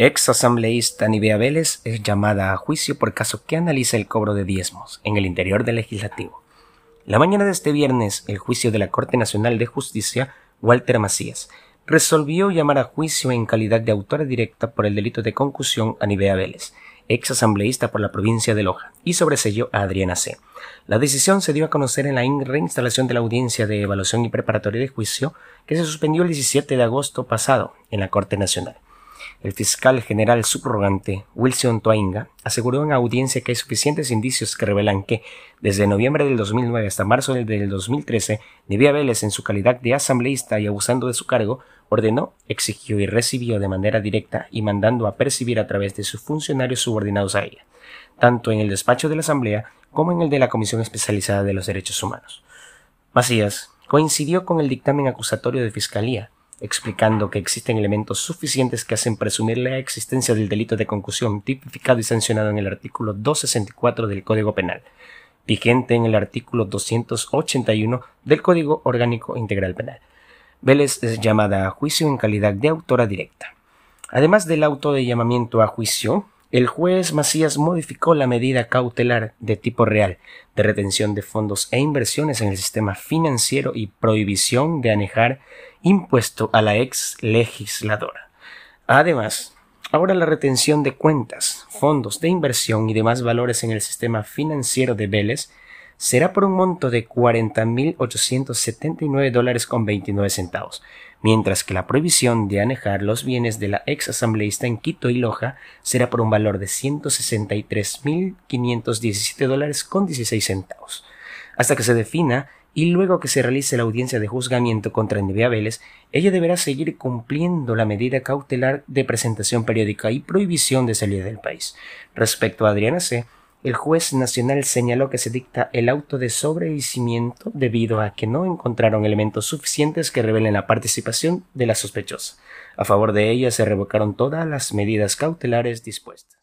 Ex asambleísta Nivea Vélez es llamada a juicio por caso que analiza el cobro de diezmos en el interior del legislativo. La mañana de este viernes, el juicio de la Corte Nacional de Justicia, Walter Macías, resolvió llamar a juicio en calidad de autora directa por el delito de concusión a Nivea Vélez, ex asambleísta por la provincia de Loja, y sobreselló a Adriana C. La decisión se dio a conocer en la reinstalación de la audiencia de evaluación y preparatoria de juicio que se suspendió el 17 de agosto pasado en la Corte Nacional. El fiscal general subrogante Wilson Toainga aseguró en audiencia que hay suficientes indicios que revelan que, desde noviembre del 2009 hasta marzo del 2013, Nevia Vélez, en su calidad de asambleísta y abusando de su cargo, ordenó, exigió y recibió de manera directa y mandando a percibir a través de sus funcionarios subordinados a ella, tanto en el despacho de la Asamblea como en el de la Comisión Especializada de los Derechos Humanos. Macías coincidió con el dictamen acusatorio de Fiscalía, explicando que existen elementos suficientes que hacen presumir la existencia del delito de concusión tipificado y sancionado en el artículo 264 del Código Penal, vigente en el artículo 281 del Código Orgánico Integral Penal. Vélez es llamada a juicio en calidad de autora directa. Además del auto de llamamiento a juicio, el juez Macías modificó la medida cautelar de tipo real de retención de fondos e inversiones en el sistema financiero y prohibición de anejar impuesto a la ex legisladora. Además, ahora la retención de cuentas, fondos de inversión y demás valores en el sistema financiero de Vélez será por un monto de 40.879 dólares con 29 centavos, mientras que la prohibición de anejar los bienes de la ex asambleísta en Quito y Loja será por un valor de 163.517 dólares con 16 centavos, hasta que se defina y luego que se realice la audiencia de juzgamiento contra Nivea Vélez, ella deberá seguir cumpliendo la medida cautelar de presentación periódica y prohibición de salida del país. Respecto a Adriana C., el juez nacional señaló que se dicta el auto de sobrevisimiento debido a que no encontraron elementos suficientes que revelen la participación de la sospechosa. A favor de ella se revocaron todas las medidas cautelares dispuestas.